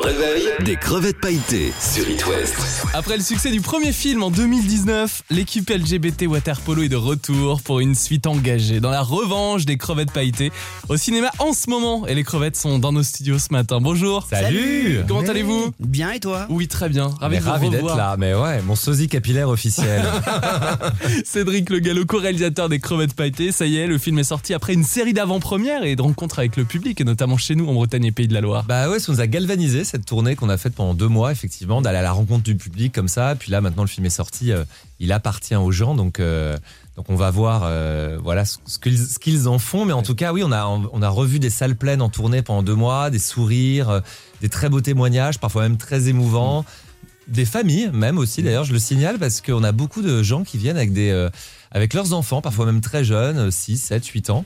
réveil des crevettes pailletées sur It West. Après le succès du premier film en 2019, l'équipe LGBT Waterpolo est de retour pour une suite engagée dans la revanche des crevettes pailletées au cinéma en ce moment. Et les crevettes sont dans nos studios ce matin. Bonjour. Salut Comment allez-vous? Bien et toi? Oui, très bien. Ravi, Mais de vous ravi d'être là, mais ouais, mon sosie capillaire officiel. Cédric Le Gallo, co-réalisateur des crevettes pailletées. Ça y est, le film est sorti après une série d'avant-premières et de rencontres avec le public, et notamment chez nous en Bretagne et Pays de la Loire. bah ouais, ça nous a galvanisé cette tournée qu'on a faite pendant deux mois, effectivement, d'aller à la rencontre du public comme ça. Puis là, maintenant, le film est sorti, euh, il appartient aux gens, donc. euh, donc on va voir euh, voilà ce, qu'ils en font mais en tout cas oui on a on a revu des salles pleines en tournée pendant deux mois des sourires des très beaux témoignages parfois même très émouvants des familles même aussi d'ailleurs je le signale parce qu'on a beaucoup de gens qui viennent avec des avec leurs enfants parfois même très jeunes 6 7 8 ans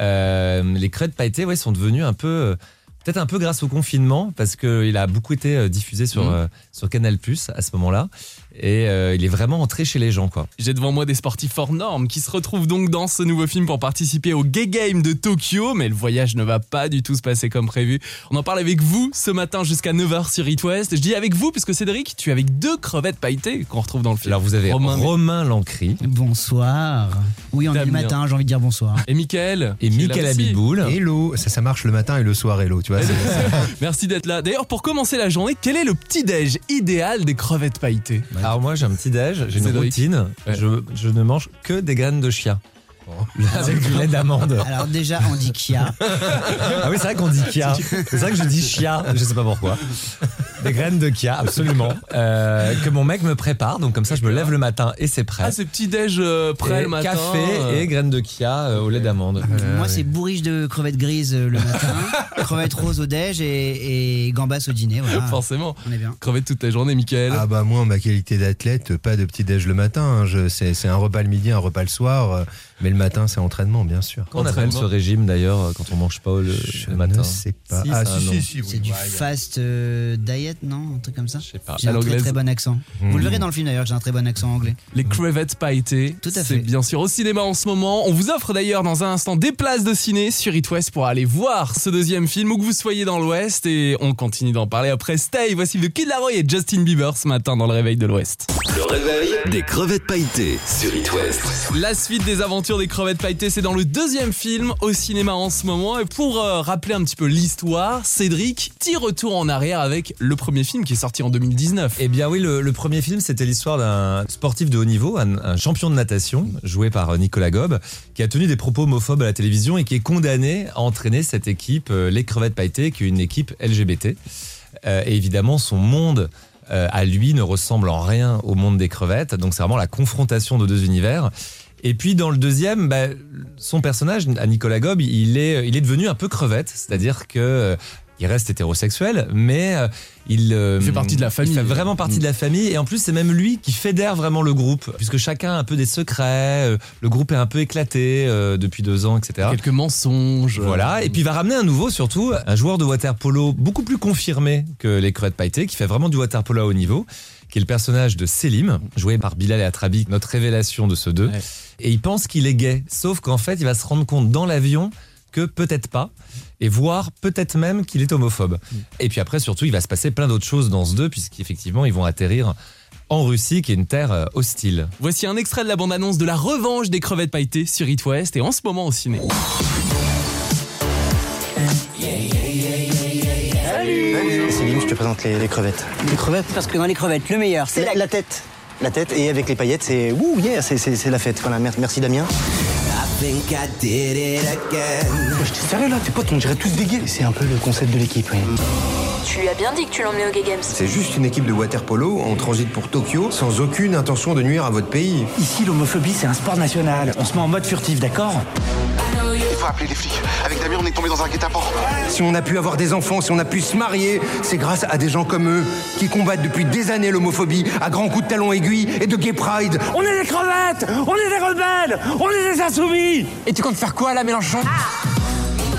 les crêtes pailletées ouais sont devenus un peu peut-être un peu grâce au confinement parce que il a beaucoup été euh, diffusé sur Mhm. euh, sur Canal+ à ce moment-là et euh, il est vraiment entré chez les gens quoi J'ai devant moi des sportifs hors normes qui se retrouvent donc dans ce nouveau film pour participer au Gay Game de Tokyo, mais le voyage ne va pas du tout se passer comme prévu. On en parle avec vous ce matin jusqu'à 9h sur It West. Je dis avec vous puisque Cédric, tu es avec deux crevettes pailletées qu'on retrouve dans le film. alors vous avez Romain, Romain, Lancry Bonsoir. Oui, on est le matin, j'ai envie de dire bonsoir. Et Michael. et aussi. Abitboul Hello, ça, ça marche le matin et le soir, hello, tu vois. c'est- Merci d'être là. D'ailleurs, pour commencer la journée, quel est le petit-déj idéal des crevettes pailletées? Alors moi j'ai un petit déj, j'ai une routine, Ouais. je, je ne mange que des graines de chia. Avec du lait d'amande. Alors déjà, on dit Kia. Ah oui c'est vrai qu'on dit kia. C'est vrai que je dis chia, je sais pas pourquoi. Des graines de kia, absolument. Euh, que mon mec me prépare, donc comme ça je me lève le matin et c'est prêt. Ah, c'est petit-déj euh, prêt Et le matin. Café euh. et graines de kia euh, au lait d'amande. Moi, c'est bourriche de crevettes grises euh, le matin, crevettes roses au déj et, et gambas au dîner. Voilà. Forcément. On est bien. Crevettes toute la journée, Michael. Ah bah moi, en ma qualité d'athlète, pas de petit déj le matin. hein. Je- C'est c'est un repas le midi, un repas le soir. euh, Mais le matin, c'est entraînement, bien sûr. Comment on appelle ce régime d'ailleurs euh, quand on mange pas le, Je le matin ne sais pas. Si, ah si, si, si, oui, C'est du ouais, fast euh, diet, non Un truc comme ça Je sais pas. J'ai un très, bon accent. Vous le verrez dans le film d'ailleurs, j'ai un très bon accent anglais. Les crevettes pailletées. Tout à C'est fait. bien sûr au cinéma en ce moment. On vous offre d'ailleurs dans un instant des places de ciné sur It West pour aller voir ce deuxième film où que vous soyez dans l'Ouest. Et on continue d'en parler après Stay. Voici le Kid Laroi et Justin Bieber ce matin dans le réveil de l'Ouest. Le réveil des crevettes pailletées sur It West. La suite des aventures des crevettes pailletées, c'est dans le deuxième film au cinéma en ce moment. Et pour euh, rappeler un petit peu l'histoire, Cédric, petit retour en arrière avec le premier film qui est sorti en 2019. Eh bien oui, le, premier film, c'était l'histoire d'un sportif de haut niveau, un, champion de natation, joué par euh, Nicolas Gob, qui a tenu des propos homophobes à la télévision et qui est condamné à entraîner cette équipe, euh, les Crevettes Pailletées, qui est une équipe LGBT. Et évidemment, son monde à lui ne ressemble en rien au monde des crevettes, donc c'est vraiment la confrontation de deux univers. Et puis dans le deuxième, bah, son personnage, à Nicolas Gob, il est, il est devenu un peu crevette, c'est-à-dire que euh, il reste hétérosexuel, mais euh, il, euh, Il fait partie de la famille. Il fait vraiment partie de la famille, et en plus c'est même lui qui fédère vraiment le groupe, puisque chacun a un peu des secrets, le groupe est un peu éclaté depuis deux ans, etc. Quelques mensonges. Voilà, et puis il va ramener un nouveau surtout, un joueur de water polo beaucoup plus confirmé que les crevettes pailletées, qui fait vraiment du water polo à haut niveau, qui est le personnage de Selim, joué par Bilal et Atrabi, notre révélation de ce deux. Ouais. Et il pense qu'il est gay, sauf qu'en fait il va se rendre compte dans l'avion que peut-être pas, et voire peut-être même qu'il est homophobe. Et puis après surtout il va se passer plein d'autres choses dans ce deux, puisqu'effectivement ils vont atterrir en Russie, qui est une terre euh, hostile. Voici un extrait de la bande-annonce de la revanche des crevettes pailletées sur It West et en ce moment au ciné. Te présente les, les crevettes. Les crevettes Parce que dans les crevettes, le meilleur, c'est la, la... la tête. La tête et avec les paillettes, c'est ouh yeah, c'est, la fête. Voilà, mer- merci Damien. Je suis sérieux là, tes potes, on dirait tous des gays. C'est un peu le concept de l'équipe, oui. Tu lui as bien dit que tu l'emmenais au Gay Games. C'est juste une équipe de water polo en transit pour Tokyo sans aucune intention de nuire à votre pays. Ici, l'homophobie, c'est un sport national. On se met en mode furtif, d'accord? Faut appeler les flics. Avec Damien, on est tombé dans un guet-apens. Si on a pu avoir des enfants, si on a pu se marier, c'est grâce à des gens comme eux qui combattent depuis des années l'homophobie à grands coups de talons aiguilles et de gay pride. On est des crevettes On est des rebelles On est des insoumis Et tu comptes faire quoi là, Mélenchon?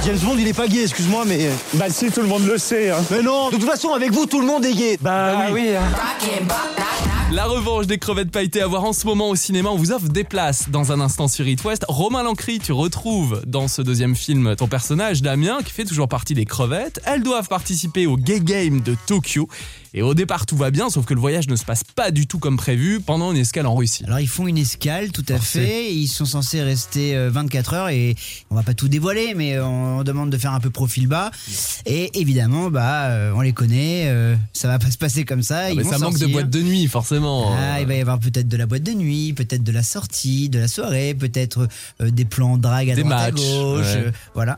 James Bond, il est pas gay, excuse-moi, mais. Bah si, tout le monde le sait. Hein. Mais non De toute façon, avec vous, tout le monde est gay. Bah, oui. La revanche des crevettes pailletées à voir en ce moment au cinéma. On vous offre des places dans un instant sur It West. Romain Lancry, tu retrouves dans ce deuxième film ton personnage Damien qui fait toujours partie des crevettes. Elles doivent participer au Gay Game de Tokyo. Et au départ, tout va bien, sauf que le voyage ne se passe pas du tout comme prévu pendant une escale en Russie. Alors ils font une escale, tout à Forcé. fait. Ils sont censés rester euh, 24 heures et on va pas tout dévoiler, mais on demande de faire un peu profil bas. Et évidemment, bah, euh, on les connaît. euh, ça va pas se passer comme ça. ils Mais vont ça manque de boîte de nuit, forcément. Ah, il va y avoir peut-être de la boîte de nuit, peut-être de la sortie, de la soirée, peut-être euh, des plans drague à Des droite à matchs, gauche, ouais. euh, voilà.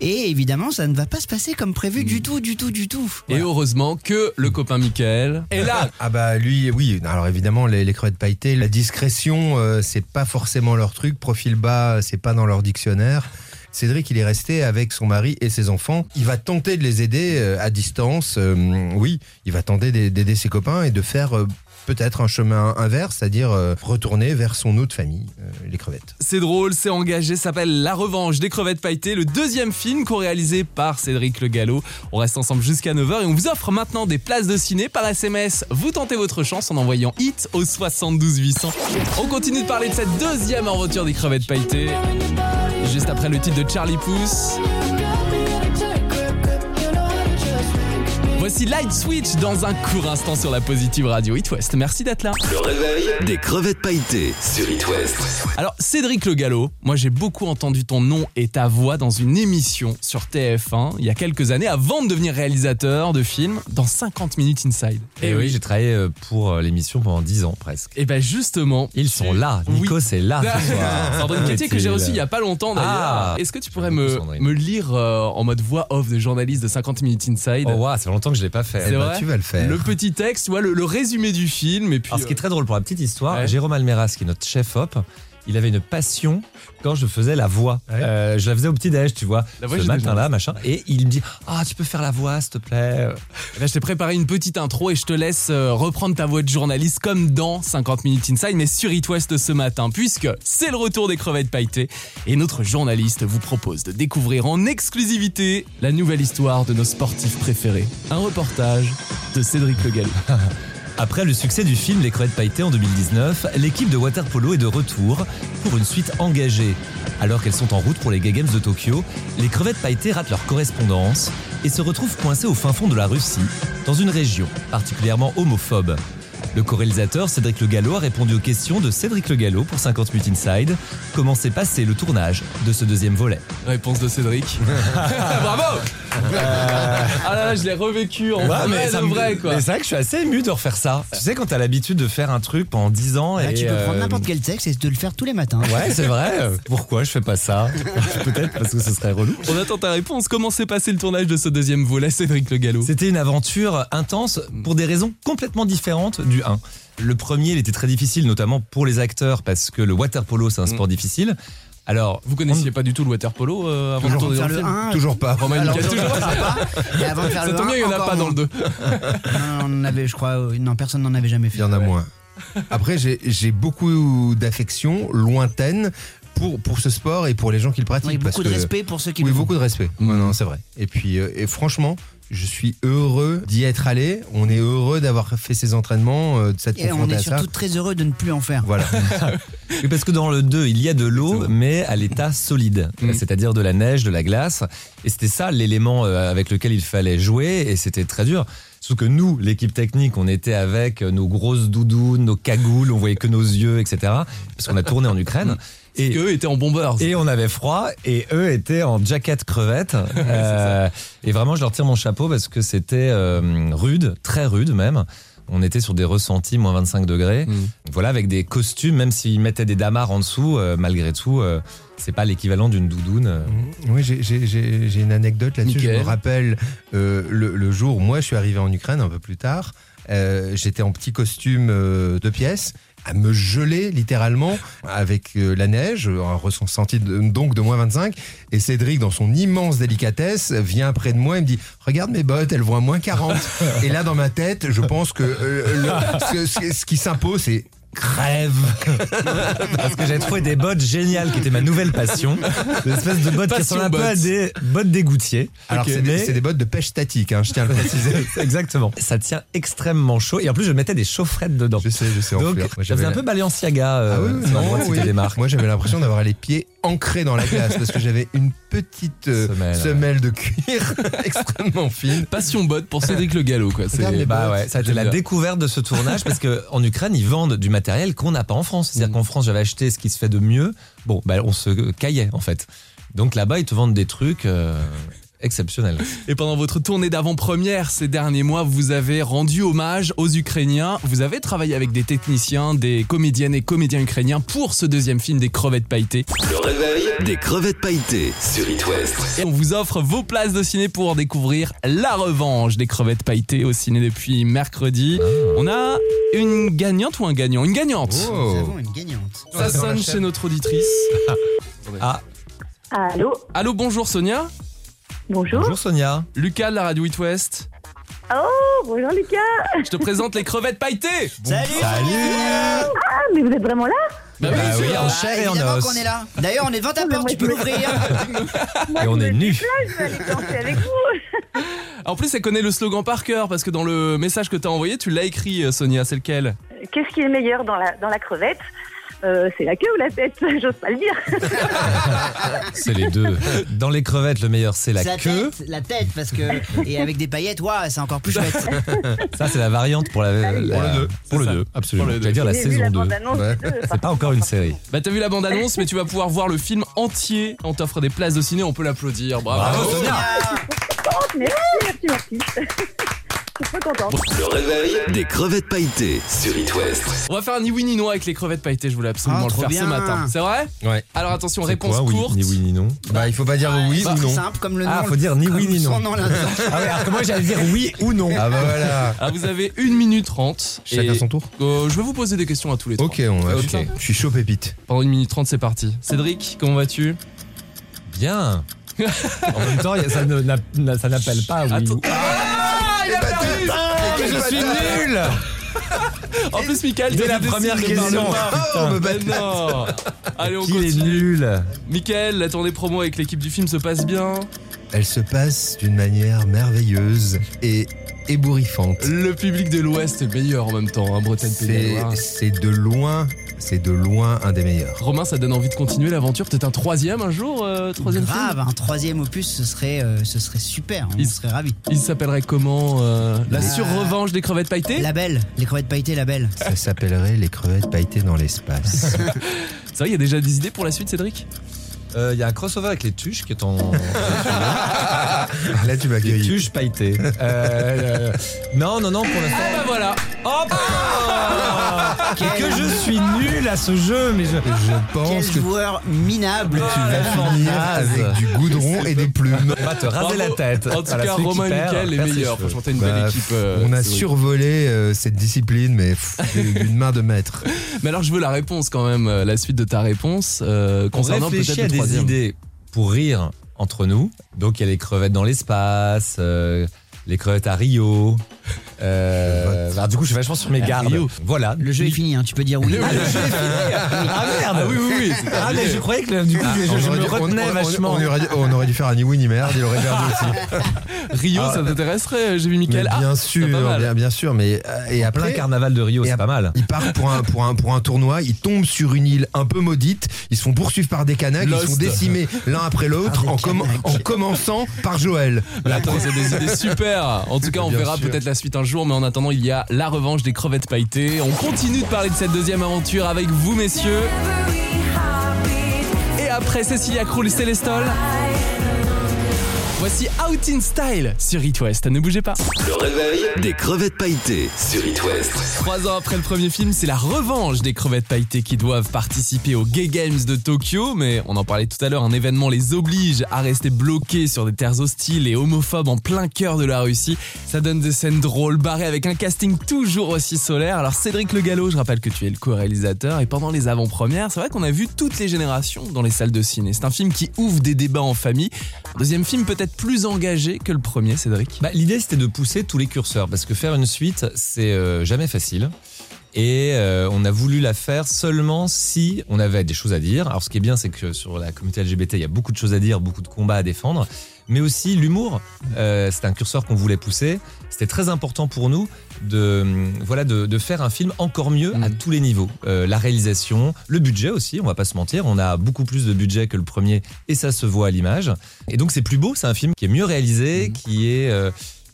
Et évidemment, ça ne va pas se passer comme prévu du tout, du tout, du tout. Et heureusement que le copain Michael est là. Ah bah lui, oui. Alors évidemment, les, les crevettes pailletées, la discrétion, euh, c'est pas forcément leur truc. Profil bas, c'est pas dans leur dictionnaire. Cédric, il est resté avec son mari et ses enfants. Il va tenter de les aider euh, à distance. euh, oui, il va tenter d'aider ses copains et de faire peut-être un chemin inverse, c'est-à-dire euh, retourner vers son autre famille, euh, les crevettes. C'est drôle, c'est engagé, s'appelle La Revanche des crevettes pailletées, le deuxième film co-réalisé par Cédric Le Gallo. On reste ensemble jusqu'à 9h et on vous offre maintenant des places de ciné par SMS. Vous tentez votre chance en envoyant HIT au 72 800. On continue de parler de cette deuxième aventure des crevettes pailletées. Juste après le titre de Charlie Puth. Voici Light Switch dans un court instant sur la Positive Radio It West. Merci d'être là. Le réveil des crevettes pailletées sur It West. Alors, Cédric Le Gallo, moi j'ai beaucoup entendu ton nom et ta voix dans une émission sur TF1 il y a quelques années avant de devenir réalisateur de films dans 50 Minutes Inside. Et oui, j'ai travaillé euh, pour euh, l'émission pendant 10 ans presque. Et ben justement, Ils sont là. Oui. Nico, c'est là ce soir. Sandrine Quétier que j'ai reçu il y a pas longtemps d'ailleurs. Ah. Est-ce que tu pourrais me, me lire euh, en mode voix off de journaliste de 50 Minutes Inside? Oh, waouh, ça fait longtemps que je l'ai pas fait. C'est Eh ben, tu vas le faire. le petit texte, tu vois, le, le résumé du film et puis Alors, ce qui est très drôle pour la petite histoire, Ouais. Jérôme Almeras, qui est notre chef op, il avait une passion quand je faisais la voix. Ouais. Euh, je la faisais au petit déj, tu vois, La voix ce matin-là, machin. Et il me dit, ah, tu peux faire la voix, s'il te plaît. Là, je t'ai préparé une petite intro et je te laisse euh, reprendre ta voix de journaliste comme dans 50 Minutes Inside, mais sur It West ce matin, puisque c'est le retour des crevettes pailletées et notre journaliste vous propose de découvrir en exclusivité la nouvelle histoire de nos sportifs préférés. Un reportage de Cédric Le. Après le succès du film Les crevettes pailletées en 2019, l'équipe de waterpolo est de retour pour une suite engagée. Alors qu'elles sont en route pour les Gay Games de Tokyo, les crevettes pailletées ratent leur correspondance et se retrouvent coincées au fin fond de la Russie, dans une région particulièrement homophobe. Le co-réalisateur Cédric Le Gallo a répondu aux questions de Cédric Le Gallo pour 50 minutes Inside. Comment s'est passé le tournage de ce deuxième volet? Réponse de Cédric. Bravo Ah là là, je l'ai revécu en vrai ça me- vrai quoi. mais c'est vrai que je suis assez ému de refaire ça. Tu sais, quand t'as l'habitude de faire un truc pendant 10 ans Là, et. tu peux prendre euh, n'importe quel texte et de le faire tous les matins. Ouais, c'est vrai. Euh, Pourquoi je fais pas ça? Peut-être parce que ce serait relou. On attend ta réponse. Comment s'est passé le tournage de ce deuxième volet, Cédric Le Gallo? C'était une aventure intense pour des raisons complètement différentes du 1. Le premier, il était très difficile, notamment pour les acteurs, parce que le water polo, c'est un sport difficile. Alors, Vous connaissiez pas du tout le water polo euh, avant de Avant de faire le le film 1, Toujours pas. Romain alors, toujours toujours pas. Et avant de faire Ça le tombe bien, il y en a 1, pas dans le 2. Non, on avait, je crois, euh, non, personne n'en avait jamais fait. Il y en a moins. Après, j'ai beaucoup d'affection lointaine pour, pour ce sport et pour les gens qui le pratiquent. Oui, parce beaucoup de que- respect pour ceux qui Oui, le font. beaucoup de respect. Ouais, non, c'est vrai. Et puis, euh, et franchement, je suis heureux d'y être allé. On est heureux d'avoir fait ces entraînements, euh, de s'être Et on est ça. surtout très heureux de ne plus en faire. Voilà. oui, parce que dans le 2, il y a de l'eau, mais à l'état solide, Mm. c'est-à-dire de la neige, de la glace. Et c'était ça l'élément euh, avec lequel il fallait jouer, et c'était très dur. Sauf que nous, l'équipe technique, on était avec nos grosses doudounes, nos cagoules, on voyait que nos yeux, etc. Parce qu'on a tourné en Ukraine. Et, Eux étaient en bombers. Et on avait froid et eux étaient en jacket crevette. Euh, et vraiment, je leur tire mon chapeau parce que c'était euh, rude, très rude même. On était sur des ressentis moins 25 degrés. Mm. Voilà, avec des costumes, même s'ils mettaient des damars en dessous, euh, malgré tout, euh, c'est pas l'équivalent d'une doudoune. euh. Oui, j'ai- une anecdote là-dessus. Je me rappelle euh, le, le jour où moi je suis arrivé en Ukraine un peu plus tard. Euh, J'étais en petit costume euh, de pièces à me geler littéralement avec euh, la neige, un ressenti donc de moins 25. Et Cédric, dans son immense délicatesse, vient près de moi et me dit Regarde mes bottes, elles vont à moins 40. et là, dans ma tête, je pense que euh, ce qui s'impose, c'est crève. Parce que j'ai trouvé des bottes géniales qui étaient ma nouvelle passion. Des espèces de bottes qui ressemblent un peu à des bottes d'égoutier. Alors c'est des, bottes de pêche statique, hein, je tiens à le préciser. Exactement. Ça tient extrêmement chaud. Et en plus, je mettais des chaufferettes dedans. je sais, je sais. Donc, ça faisait un peu Balenciaga. euh, Ah oui, non, oui. des marques. Moi j'avais l'impression d'avoir les pieds ancrés dans la glace parce que j'avais une petite euh, Semelle, semelle, de cuir extrêmement fine. Passion bot pour Cédric Le Gallo, quoi. Bah ouais, ça a été la bien. découverte de ce tournage parce que en Ukraine ils vendent du matériel qu'on n'a pas en France. C'est-à-dire Mm. qu'en France j'avais acheté ce qui se fait de mieux. Bon, bah on se caillait en fait. Donc là-bas ils te vendent des trucs euh, exceptionnels. Et pendant votre tournée d'avant-première ces derniers mois, vous avez rendu hommage aux Ukrainiens. Vous avez travaillé avec des techniciens, des comédiennes et comédiens ukrainiens pour ce deuxième film des crevettes pailletées. Le réveil des crevettes pailletées sur It West. Et on vous offre vos places de ciné pour découvrir la revanche des crevettes pailletées au ciné depuis mercredi. On a une gagnante ou un gagnant? Une gagnante Nous Oh. avons une gagnante. Ça sonne chez notre auditrice. Ah, Allô? Allô, bonjour Sonia Bonjour. bonjour Sonia. Lucas de la radio It West. Oh, bonjour Lucas. Je te présente les crevettes pailletées Salut Ah, mais vous êtes vraiment là Bah Bah oui, Sonia. en chair et en os. qu'on est là. D'ailleurs, on est devant ta porte, tu peux l'ouvrir. Et on est nus. déplace, Je vais aller danser avec vous. En plus, elle connaît le slogan par cœur parce que dans le message que t'as envoyé, tu l'as écrit, euh, Sonia. C'est lequel? Qu'est-ce qui est meilleur dans la, dans la crevette? Euh, C'est la queue ou la tête J'ose pas le dire. C'est les deux. Dans les crevettes le meilleur c'est la C'est queue. tête, la tête, parce que. Et avec des paillettes, waouh, c'est encore plus chouette. Ça c'est la variante pour la, la- Pour le deux. Pour le C'est ça. 2, absolument. Pour le deux. J'allais dire la J'ai vu saison la 2. bande-annonce Ouais. des deux, C'est pas encore une série. Bah t'as vu la bande-annonce, mais tu vas pouvoir voir le film entier. On t'offre des places de ciné, on peut l'applaudir. Bravo. Bravo, Sonia. contente. Merci, merci, merci. Je suis trop contente. Le réveil des crevettes pailletées sur It West. On va faire un ni oui ni non avec les crevettes pailletées. Je voulais absolument Ah, le trop faire ce bien. matin. C'est vrai Ouais. Alors attention, C'est réponse quoi, oui, courte. Ni oui ni non. Bah il faut pas dire oui C'est ou non. simple comme le nom. Ah, faut dire ni oui ni non. Son nom l'indique. Ah ouais, alors que moi j'allais dire oui ou non. Ah bah voilà. Ah, vous avez 1 minute 30. Chacun et, son tour. euh, je vais vous poser des questions à tous les trois. Ok, on va. Ok. Je, je suis chaud pépite. Pendant 1 minute 30, c'est parti. Cédric, comment vas-tu? Bien. En même temps, ça ne- n'a- ça n'appelle pas oui. Attends. ou- Ah, il a perdu je suis nul En plus, Michael, Dès la première question. Oh, me non Allez, on Qu'il est continue. nul. Michael, la tournée promo avec l'équipe du film se passe bien. Elle se passe d'une manière merveilleuse et ébouriffante. Le public de l'Ouest est meilleur en même temps, hein, Bretagne Pays de la C'est Loire. c'est de loin, c'est de loin un des meilleurs. Romain, ça donne envie de continuer l'aventure. Peut-être un troisième un jour, euh, troisième Grave, un troisième opus, ce serait, euh, ce serait super. On Il- serait ravis. Il s'appellerait comment euh, La Euh, sur-revanche des crevettes pailletées La belle, les crevettes pailletées, la belle. Ça s'appellerait les crevettes pailletées dans l'espace. C'est vrai, il y a déjà des idées pour la suite, Cédric? Euh, Il y a un crossover avec les tuches qui est en. Là tu m'as les accueilli. tuches pailletées. Euh, euh, non, non, non, pour l'instant. Ah bah voilà Hop Et que je suis nul à ce jeu, mais je. Je pense Quel que joueur minable. tu vas finir avec du goudron et des plumes. On va te raser Bravo. la tête. En tout cas, Romain et Michael, les meilleurs. Franchement, t'as une Bah, belle équipe. euh, on a survolé euh, cette discipline, mais d'une main de maître. Mais alors, je veux la réponse quand même, la suite de ta réponse euh, On concernant peut-être le des troisième. idées pour rire entre nous. Donc il y a les crevettes dans l'espace, euh, les crevettes à Rio. Euh, bah, du coup, je suis vachement sur mes gardes. Rio. Voilà. Le jeu est fini, hein, tu peux dire oui. Ah, le jeu est fini. Ah merde. Ah oui, oui, oui. Ah mais je croyais que du coup je, On je aurait me retenais on- on- vachement. On, aurait dû, on aurait dû faire un ni oui ni merde, il aurait perdu aussi. Rio, Ah. ça t'intéresserait J'ai vu Michael. Ah, bien sûr, bien, bien sûr, mais euh, et plein après, carnaval de Rio, c'est pas mal. ils partent pour un, pour, un, pour un tournoi, ils tombent sur une île un peu maudite, ils se font poursuivre par des canaques, ils sont décimés l'un après l'autre en, commençant par Joël. Attends, c'est des idées super. En tout cas, on verra peut-être la suite un jour, mais en attendant, il y a la revanche des crevettes pailletées. On continue de parler de cette deuxième aventure avec vous, messieurs. Et après Cécilia Krull Célestol, voici Out in Style sur It West. Ne bougez pas. Le réveil des crevettes pailletées sur It West. Trois ans après le premier film, c'est la revanche des crevettes pailletées qui doivent participer aux Gay Games de Tokyo. Mais on en parlait tout à l'heure, un événement les oblige à rester bloqués sur des terres hostiles et homophobes en plein cœur de la Russie. Ça donne des scènes drôles, barrées avec un casting toujours aussi solaire. Alors Cédric Le Gallo, je rappelle que tu es le co-réalisateur et pendant les avant-premières, c'est vrai qu'on a vu toutes les générations dans les salles de ciné. C'est un film qui ouvre des débats en famille. Un deuxième film peut-être plus engagé que le premier, Cédric? Bah, L'idée c'était de pousser tous les curseurs parce que faire une suite c'est euh, jamais facile. Et euh, on a voulu la faire seulement si on avait des choses à dire. Alors ce qui est bien, c'est que sur la communauté LGBT, il y a beaucoup de choses à dire, beaucoup de combats à défendre, mais aussi l'humour. Euh, c'est un curseur qu'on voulait pousser. C'était très important pour nous de, voilà, de, de faire un film encore mieux à tous les niveaux. Euh, la réalisation, le budget aussi, on va pas se mentir. On a beaucoup plus de budget que le premier et ça se voit à l'image. Et donc c'est plus beau, c'est un film qui est mieux réalisé, qui est...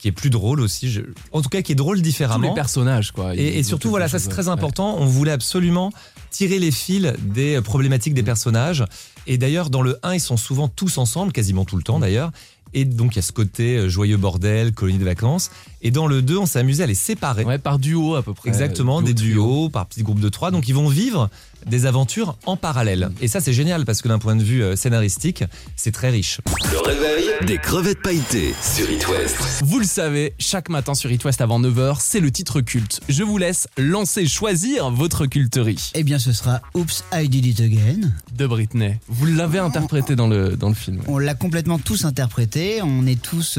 qui est plus drôle aussi, je- en tout cas qui est drôle Tous différemment. les personnages, quoi. Et, surtout, voilà, ça c'est très ouais. important. On voulait absolument tirer les fils des problématiques des personnages. Et d'ailleurs, dans le 1, ils sont souvent tous ensemble, quasiment tout le temps d'ailleurs. Et donc, il y a ce côté euh, joyeux bordel, colonie de vacances. Et dans le 2, on s'est amusé à les séparer. Ouais, par duo à peu près. Exactement, des trio. duos, par petits groupes de trois. Donc, ils vont vivre des aventures en parallèle. Et ça, c'est génial parce que d'un point de vue euh, scénaristique, c'est très riche. Le réveil des crevettes pailletées sur It West. Vous le savez, chaque matin sur It West avant 9h, c'est le titre culte. Je vous laisse lancer, choisir votre culterie Eh bien, ce sera Oops, I Did It Again. de Britney. Vous l'avez interprété dans le, dans le film. On l'a complètement tous interprété. On est tous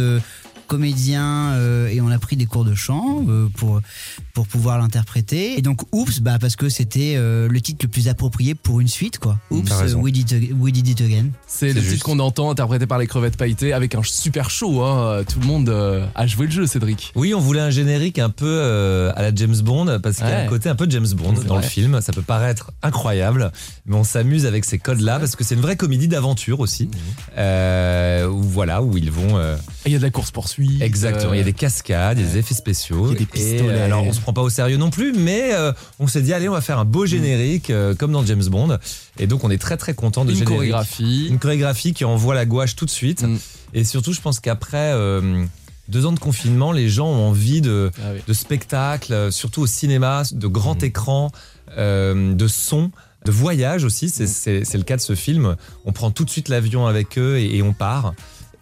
comédiens euh, et on a pris des cours de chant euh, pour pour pouvoir l'interpréter. Et donc Oops, bah parce que c'était euh, le titre le plus approprié pour une suite quoi. Euh, we, did, it- we did it again. C'est le C'est titre juste. qu'on entend interprété par les crevettes pailletées avec un super show. Hein. Tout le monde euh, a joué le jeu, Cédric. Oui, on voulait un générique un peu euh, à la James Bond parce qu'il y a un côté un peu James Bond dans le film. Ça peut paraître incroyable, mais on s'amuse avec ces codes-là parce que c'est une vraie comédie d'aventure aussi. Où voilà, où ils vont euh, Il y a de la course poursuite. exactement. Il y a des cascades, des effets spéciaux. Il y a des Et, pistolets. euh, alors on se prend pas au sérieux non plus, mais euh, on s'est dit allez, on va faire un beau générique euh, comme dans James Bond. Et donc on est très très content de une générique. chorégraphie. Une chorégraphie qui envoie la gouache tout de suite. Mm. Et surtout, je pense qu'après euh, deux ans de confinement, les gens ont envie de, Ah oui. de spectacles, euh, surtout au cinéma, de grands Mm. écrans, euh, de sons, de voyages aussi. C'est c'est- le cas de ce film. On prend tout de suite l'avion avec eux et, et on part.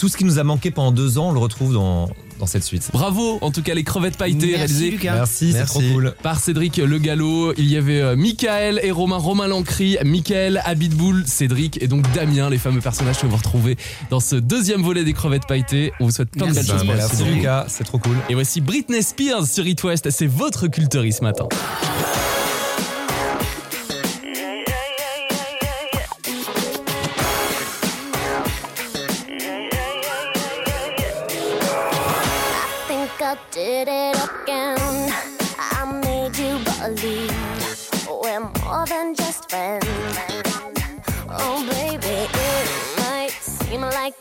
Tout ce qui nous a manqué pendant deux ans, on le retrouve dans, dans cette suite. Bravo, en tout cas, les crevettes pailletées Merci, réalisées Lucas. Merci, c'est Merci. trop cool. par Cédric Le Gallo. Il y avait euh, Michael et Romain, Romain Lancry, Michael, Abitboul, Cédric et donc Damien, les fameux personnages que vous retrouvez dans ce deuxième volet des crevettes pailletées. On vous souhaite plein de belles Merci. choses pour la Merci saison. Lucas, c'est trop cool. Et voici Britney Spears sur It West. C'est votre culterie ce matin. I did it again. I made you believe we're more than just friends. Oh, baby, it might seem like